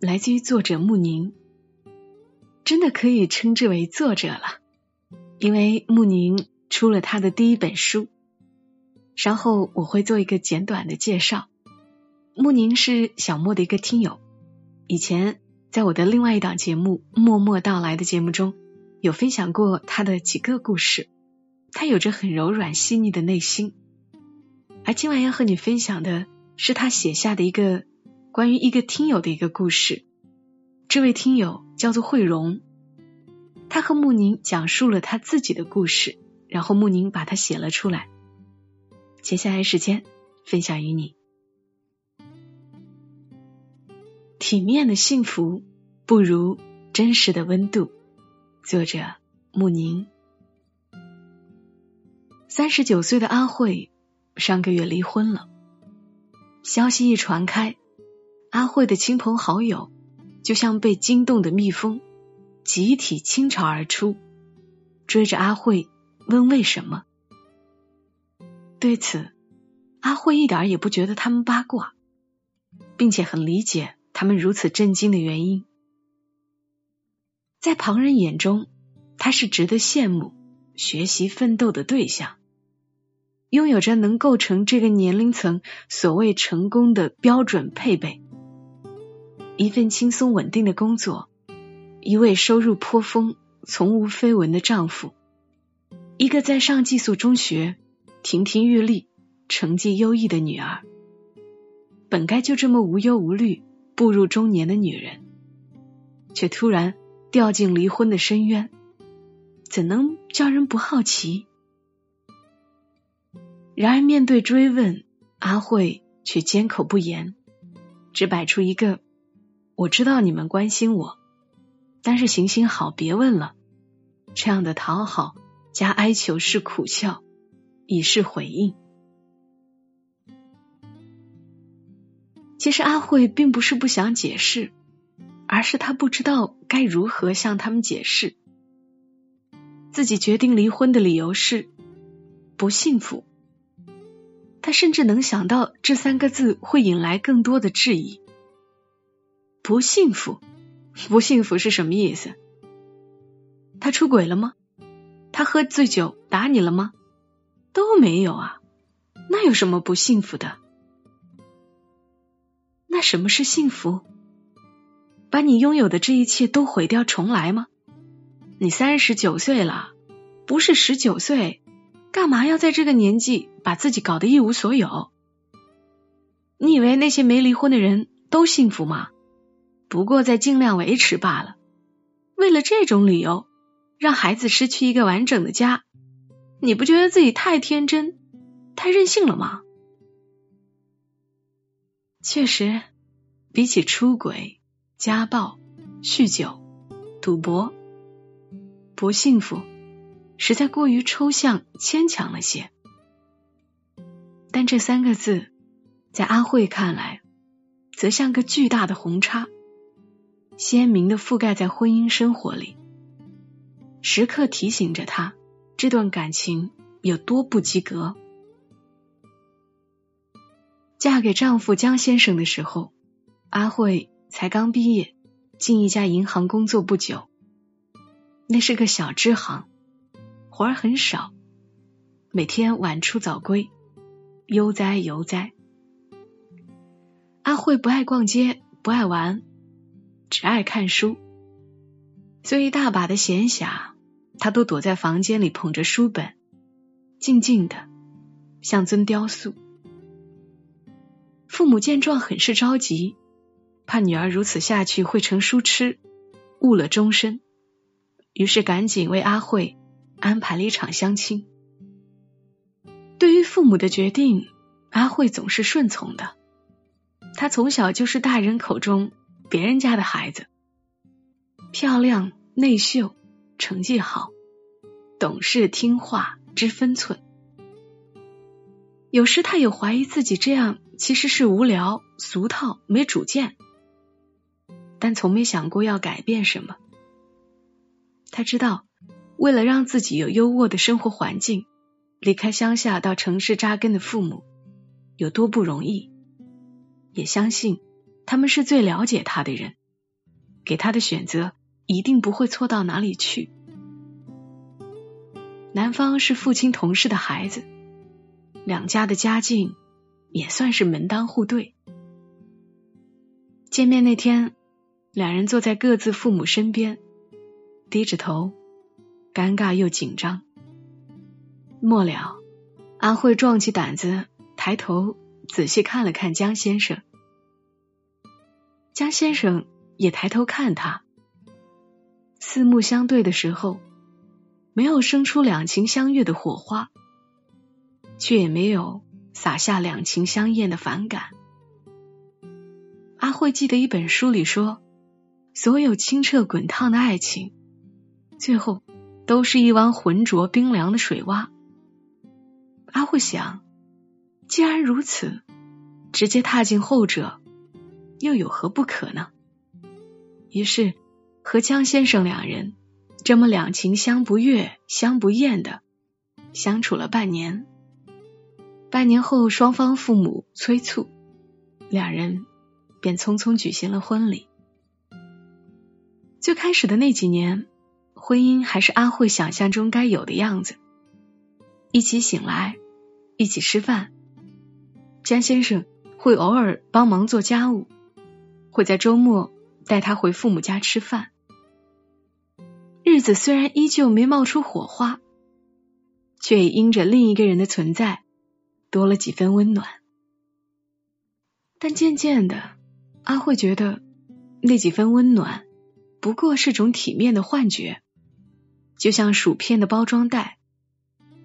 来自于作者穆宁，真的可以称之为作者了，因为穆宁出了他的第一本书。稍后我会做一个简短的介绍。穆宁是小莫的一个听友，以前在我的另外一档节目《默默到来》的节目中有分享过他的几个故事。他有着很柔软细腻的内心，而今晚要和你分享的是他写下的一个。关于一个听友的一个故事，这位听友叫做慧荣，他和穆宁讲述了他自己的故事，然后穆宁把它写了出来。接下来时间分享于你。体面的幸福不如真实的温度。作者穆宁。三十九岁的阿慧上个月离婚了，消息一传开。阿慧的亲朋好友就像被惊动的蜜蜂，集体倾巢而出，追着阿慧问为什么。对此，阿慧一点也不觉得他们八卦，并且很理解他们如此震惊的原因。在旁人眼中，他是值得羡慕、学习奋斗的对象，拥有着能构成这个年龄层所谓成功的标准配备。一份轻松稳定的工作，一位收入颇丰、从无绯闻的丈夫，一个在上寄宿中学亭亭玉立、成绩优异的女儿，本该就这么无忧无虑步入中年的女人，却突然掉进离婚的深渊，怎能叫人不好奇？然而面对追问，阿慧却缄口不言，只摆出一个。我知道你们关心我，但是行行好，别问了。这样的讨好加哀求是苦笑，以示回应。其实阿慧并不是不想解释，而是她不知道该如何向他们解释。自己决定离婚的理由是不幸福。她甚至能想到这三个字会引来更多的质疑。不幸福，不幸福是什么意思？他出轨了吗？他喝醉酒打你了吗？都没有啊，那有什么不幸福的？那什么是幸福？把你拥有的这一切都毁掉重来吗？你三十九岁了，不是十九岁，干嘛要在这个年纪把自己搞得一无所有？你以为那些没离婚的人都幸福吗？不过在尽量维持罢了。为了这种理由，让孩子失去一个完整的家，你不觉得自己太天真、太任性了吗？确实，比起出轨、家暴、酗酒、赌博，不幸福实在过于抽象、牵强了些。但这三个字，在阿慧看来，则像个巨大的红叉。鲜明的覆盖在婚姻生活里，时刻提醒着他这段感情有多不及格。嫁给丈夫江先生的时候，阿慧才刚毕业，进一家银行工作不久。那是个小支行，活儿很少，每天晚出早归，悠哉悠哉。阿慧不爱逛街，不爱玩。只爱看书，所以大把的闲暇，他都躲在房间里捧着书本，静静的，像尊雕塑。父母见状很是着急，怕女儿如此下去会成书痴，误了终身，于是赶紧为阿慧安排了一场相亲。对于父母的决定，阿慧总是顺从的。她从小就是大人口中别人家的孩子，漂亮、内秀、成绩好、懂事听话、知分寸。有时他也怀疑自己这样。其实是无聊、俗套、没主见，但从没想过要改变什么。他知道，为了让自己有优渥的生活环境，离开乡下到城市扎根的父母有多不容易，也相信他们是最了解他的人，给他的选择一定不会错到哪里去。男方是父亲同事的孩子，两家的家境。也算是门当户对。见面那天，两人坐在各自父母身边，低着头，尴尬又紧张。末了，阿慧壮起胆子，抬头仔细看了看江先生。江先生也抬头看他，四目相对的时候，没有生出两情相悦的火花，却也没有。洒下两情相厌的反感。阿慧记得一本书里说，所有清澈滚烫的爱情，最后都是一汪浑浊冰凉的水洼。阿慧想，既然如此，直接踏进后者，又有何不可呢？于是和江先生两人这么两情相不悦、相不厌的相处了半年。半年后，双方父母催促，两人便匆匆举行了婚礼。最开始的那几年，婚姻还是阿慧想象中该有的样子：一起醒来，一起吃饭。江先生会偶尔帮忙做家务，会在周末带他回父母家吃饭。日子虽然依旧没冒出火花，却也因着另一个人的存在。多了几分温暖，但渐渐的，阿慧觉得那几分温暖不过是种体面的幻觉，就像薯片的包装袋，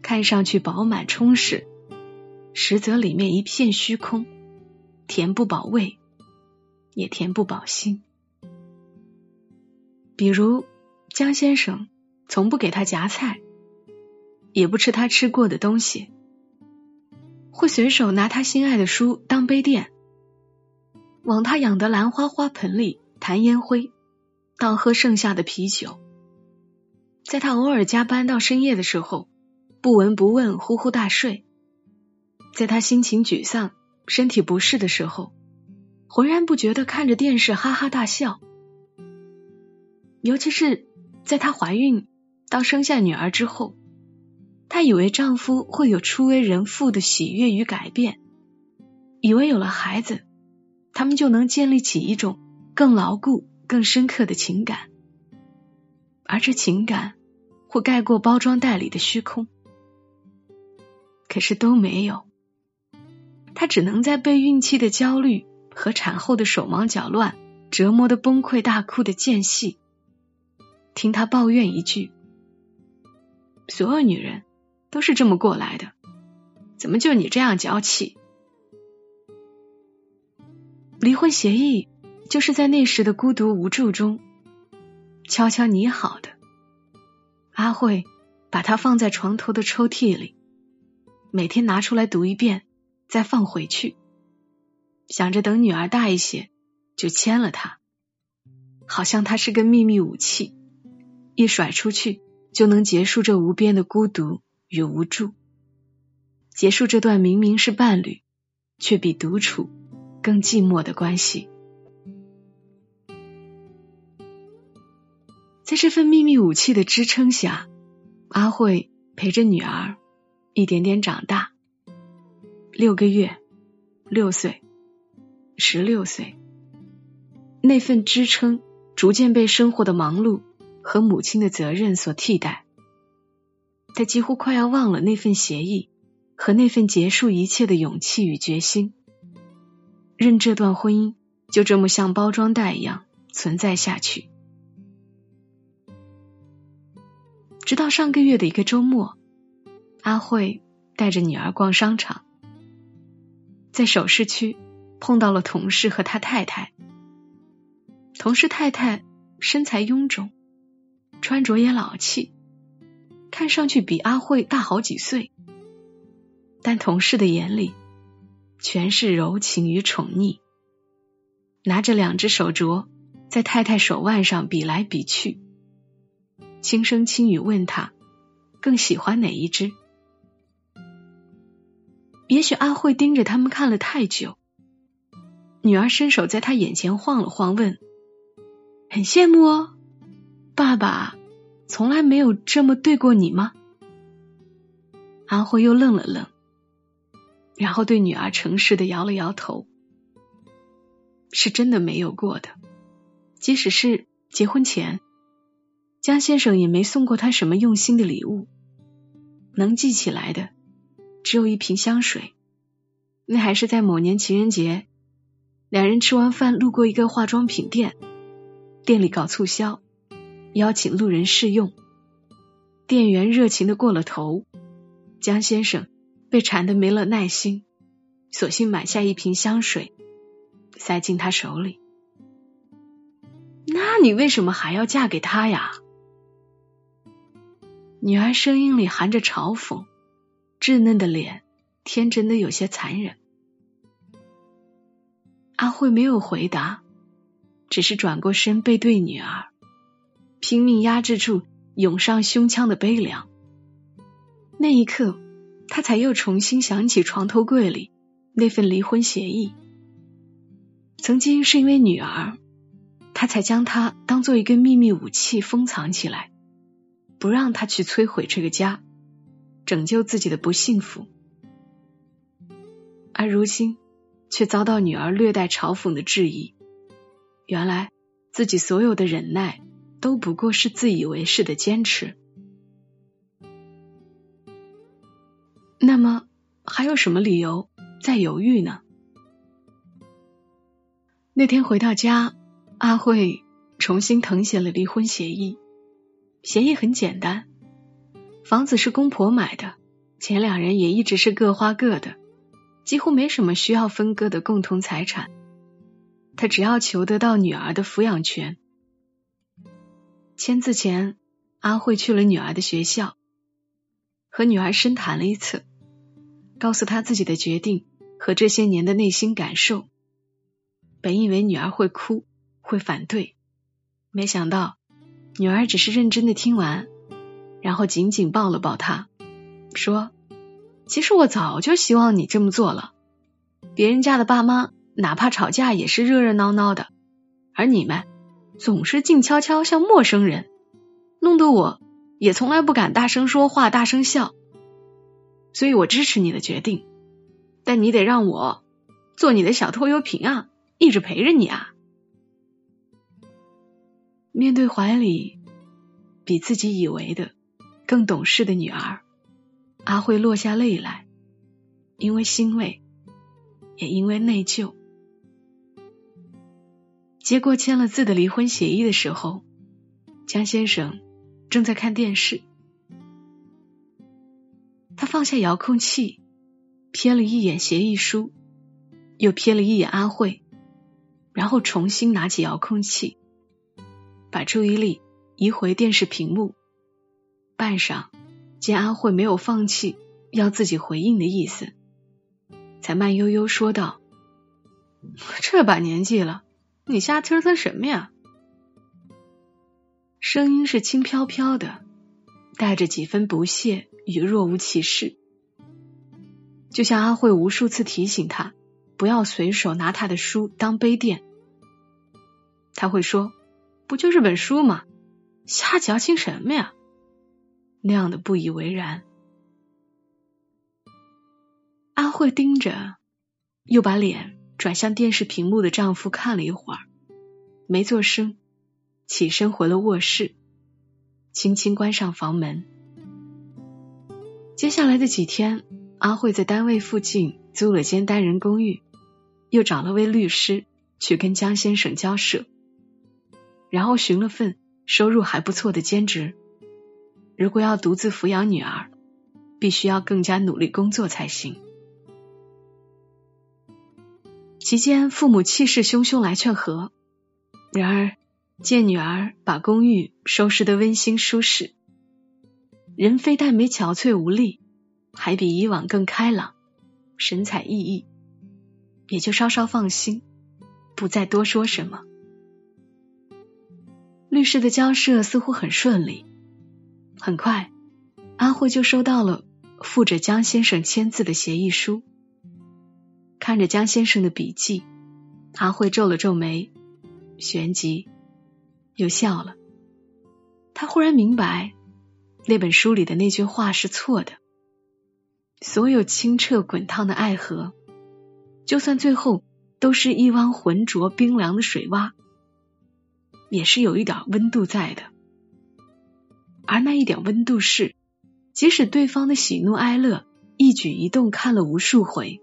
看上去饱满充实，实则里面一片虚空，填不饱胃，也填不饱心。比如江先生从不给他夹菜，也不吃他吃过的东西。会随手拿他心爱的书当杯垫，往他养的兰花花盆里弹烟灰，倒喝剩下的啤酒。在他偶尔加班到深夜的时候，不闻不问呼呼大睡。在他心情沮丧、身体不适的时候，浑然不觉的看着电视哈哈大笑。尤其是在她怀孕到生下女儿之后。她以为丈夫会有初为人父的喜悦与改变，以为有了孩子，他们就能建立起一种更牢固、更深刻的情感，而这情感会盖过包装袋里的虚空。可是都没有，她只能在被孕期的焦虑和产后的手忙脚乱折磨的崩溃大哭的间隙，听他抱怨一句：“所有女人。”都是这么过来的，怎么就你这样娇气？离婚协议就是在那时的孤独无助中悄悄拟好的。阿慧把它放在床头的抽屉里，每天拿出来读一遍，再放回去，想着等女儿大一些就签了它，好像它是个秘密武器，一甩出去就能结束这无边的孤独。与无助，结束这段明明是伴侣，却比独处更寂寞的关系。在这份秘密武器的支撑下，阿慧陪着女儿一点点长大。六个月，六岁，十六岁，那份支撑逐渐被生活的忙碌和母亲的责任所替代。他几乎快要忘了那份协议和那份结束一切的勇气与决心，任这段婚姻就这么像包装袋一样存在下去。直到上个月的一个周末，阿慧带着女儿逛商场，在首饰区碰到了同事和他太太。同事太太身材臃肿，穿着也老气。看上去比阿慧大好几岁，但同事的眼里全是柔情与宠溺。拿着两只手镯在太太手腕上比来比去，轻声轻语问他更喜欢哪一只。也许阿慧盯着他们看了太久，女儿伸手在他眼前晃了晃，问：“很羡慕哦，爸爸。”从来没有这么对过你吗？阿慧又愣了愣，然后对女儿诚实的摇了摇头，是真的没有过的。即使是结婚前，江先生也没送过她什么用心的礼物，能记起来的只有一瓶香水，那还是在某年情人节，两人吃完饭路过一个化妆品店，店里搞促销。邀请路人试用，店员热情的过了头，江先生被馋的没了耐心，索性买下一瓶香水，塞进他手里。那你为什么还要嫁给他呀？女儿声音里含着嘲讽，稚嫩的脸天真的有些残忍。阿慧没有回答，只是转过身背对女儿。拼命压制住涌上胸腔的悲凉。那一刻，他才又重新想起床头柜里那份离婚协议。曾经是因为女儿，他才将它当做一个秘密武器封藏起来，不让他去摧毁这个家，拯救自己的不幸福。而如今，却遭到女儿略带嘲讽的质疑。原来，自己所有的忍耐。都不过是自以为是的坚持。那么还有什么理由在犹豫呢？那天回到家，阿慧重新誊写了离婚协议。协议很简单，房子是公婆买的，前两人也一直是各花各的，几乎没什么需要分割的共同财产。他只要求得到女儿的抚养权。签字前，阿慧去了女儿的学校，和女儿深谈了一次，告诉她自己的决定和这些年的内心感受。本以为女儿会哭，会反对，没想到女儿只是认真的听完，然后紧紧抱了抱她，说：“其实我早就希望你这么做了。别人家的爸妈哪怕吵架也是热热闹闹的，而你们……”总是静悄悄，像陌生人，弄得我也从来不敢大声说话、大声笑。所以我支持你的决定，但你得让我做你的小拖油瓶啊，一直陪着你啊。面对怀里比自己以为的更懂事的女儿，阿慧落下泪来，因为欣慰，也因为内疚。接过签了字的离婚协议的时候，江先生正在看电视。他放下遥控器，瞥了一眼协议书，又瞥了一眼阿慧，然后重新拿起遥控器，把注意力移回电视屏幕。半晌，见阿慧没有放弃要自己回应的意思，才慢悠悠说道：“这把年纪了。”你瞎呲呲什么呀？声音是轻飘飘的，带着几分不屑与若无其事，就像阿慧无数次提醒他不要随手拿他的书当杯垫。他会说：“不就是本书吗？瞎矫情什么呀？”那样的不以为然。阿慧盯着，又把脸。转向电视屏幕的丈夫看了一会儿，没做声，起身回了卧室，轻轻关上房门。接下来的几天，阿慧在单位附近租了间单人公寓，又找了位律师去跟江先生交涉，然后寻了份收入还不错的兼职。如果要独自抚养女儿，必须要更加努力工作才行。期间，父母气势汹汹来劝和，然而见女儿把公寓收拾得温馨舒适，人非但没憔悴无力，还比以往更开朗、神采奕奕，也就稍稍放心，不再多说什么。律师的交涉似乎很顺利，很快，阿慧就收到了。附着江先生签字的协议书，看着江先生的笔记，阿慧皱了皱眉，旋即又笑了。他忽然明白，那本书里的那句话是错的。所有清澈滚烫的爱河，就算最后都是一汪浑浊冰凉的水洼，也是有一点温度在的。而那一点温度是。即使对方的喜怒哀乐、一举一动看了无数回，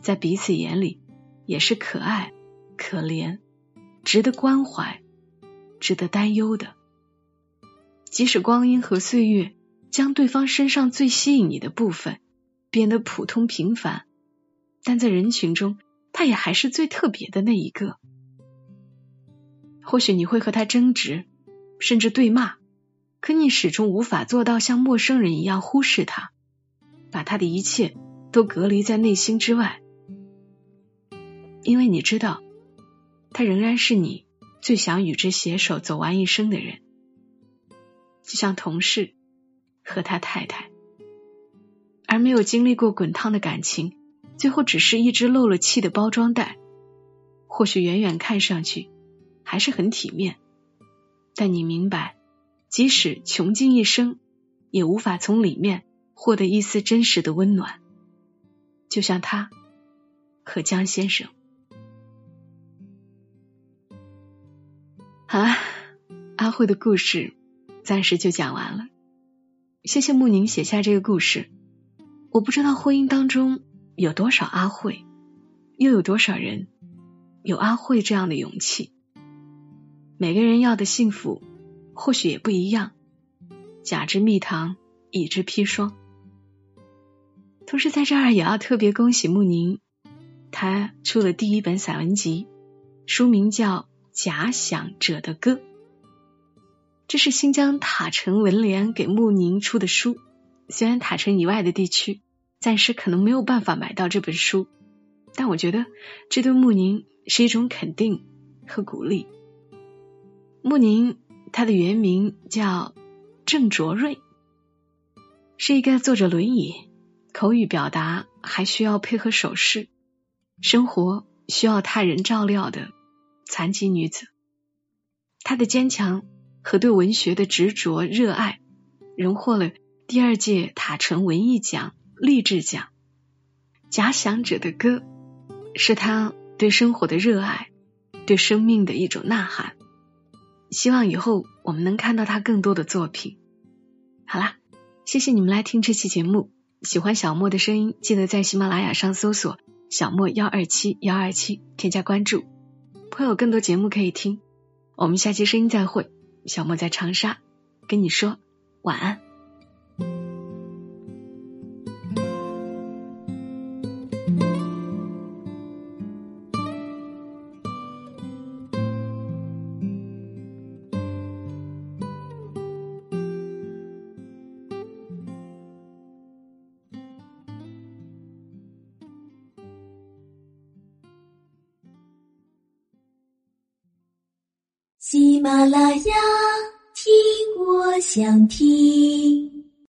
在彼此眼里也是可爱、可怜、值得关怀、值得担忧的。即使光阴和岁月将对方身上最吸引你的部分变得普通平凡，但在人群中，他也还是最特别的那一个。或许你会和他争执，甚至对骂。可你始终无法做到像陌生人一样忽视他，把他的一切都隔离在内心之外，因为你知道，他仍然是你最想与之携手走完一生的人，就像同事和他太太，而没有经历过滚烫的感情，最后只是一只漏了气的包装袋，或许远远看上去还是很体面，但你明白。即使穷尽一生，也无法从里面获得一丝真实的温暖。就像他和江先生。好了，阿慧的故事暂时就讲完了。谢谢慕宁写下这个故事。我不知道婚姻当中有多少阿慧，又有多少人有阿慧这样的勇气。每个人要的幸福。或许也不一样，甲之蜜糖，乙之砒霜。同时，在这儿也要特别恭喜穆宁，他出了第一本散文集，书名叫《假想者的歌》。这是新疆塔城文联给穆宁出的书，虽然塔城以外的地区暂时可能没有办法买到这本书，但我觉得这对穆宁是一种肯定和鼓励。穆宁。他的原名叫郑卓瑞，是一个坐着轮椅、口语表达还需要配合手势、生活需要他人照料的残疾女子。她的坚强和对文学的执着热爱，荣获了第二届塔城文艺奖励志奖。假想者的歌，是他对生活的热爱，对生命的一种呐喊。希望以后我们能看到他更多的作品。好啦，谢谢你们来听这期节目。喜欢小莫的声音，记得在喜马拉雅上搜索“小莫幺二七幺二七”，添加关注，会有更多节目可以听。我们下期声音再会。小莫在长沙跟你说晚安。想听。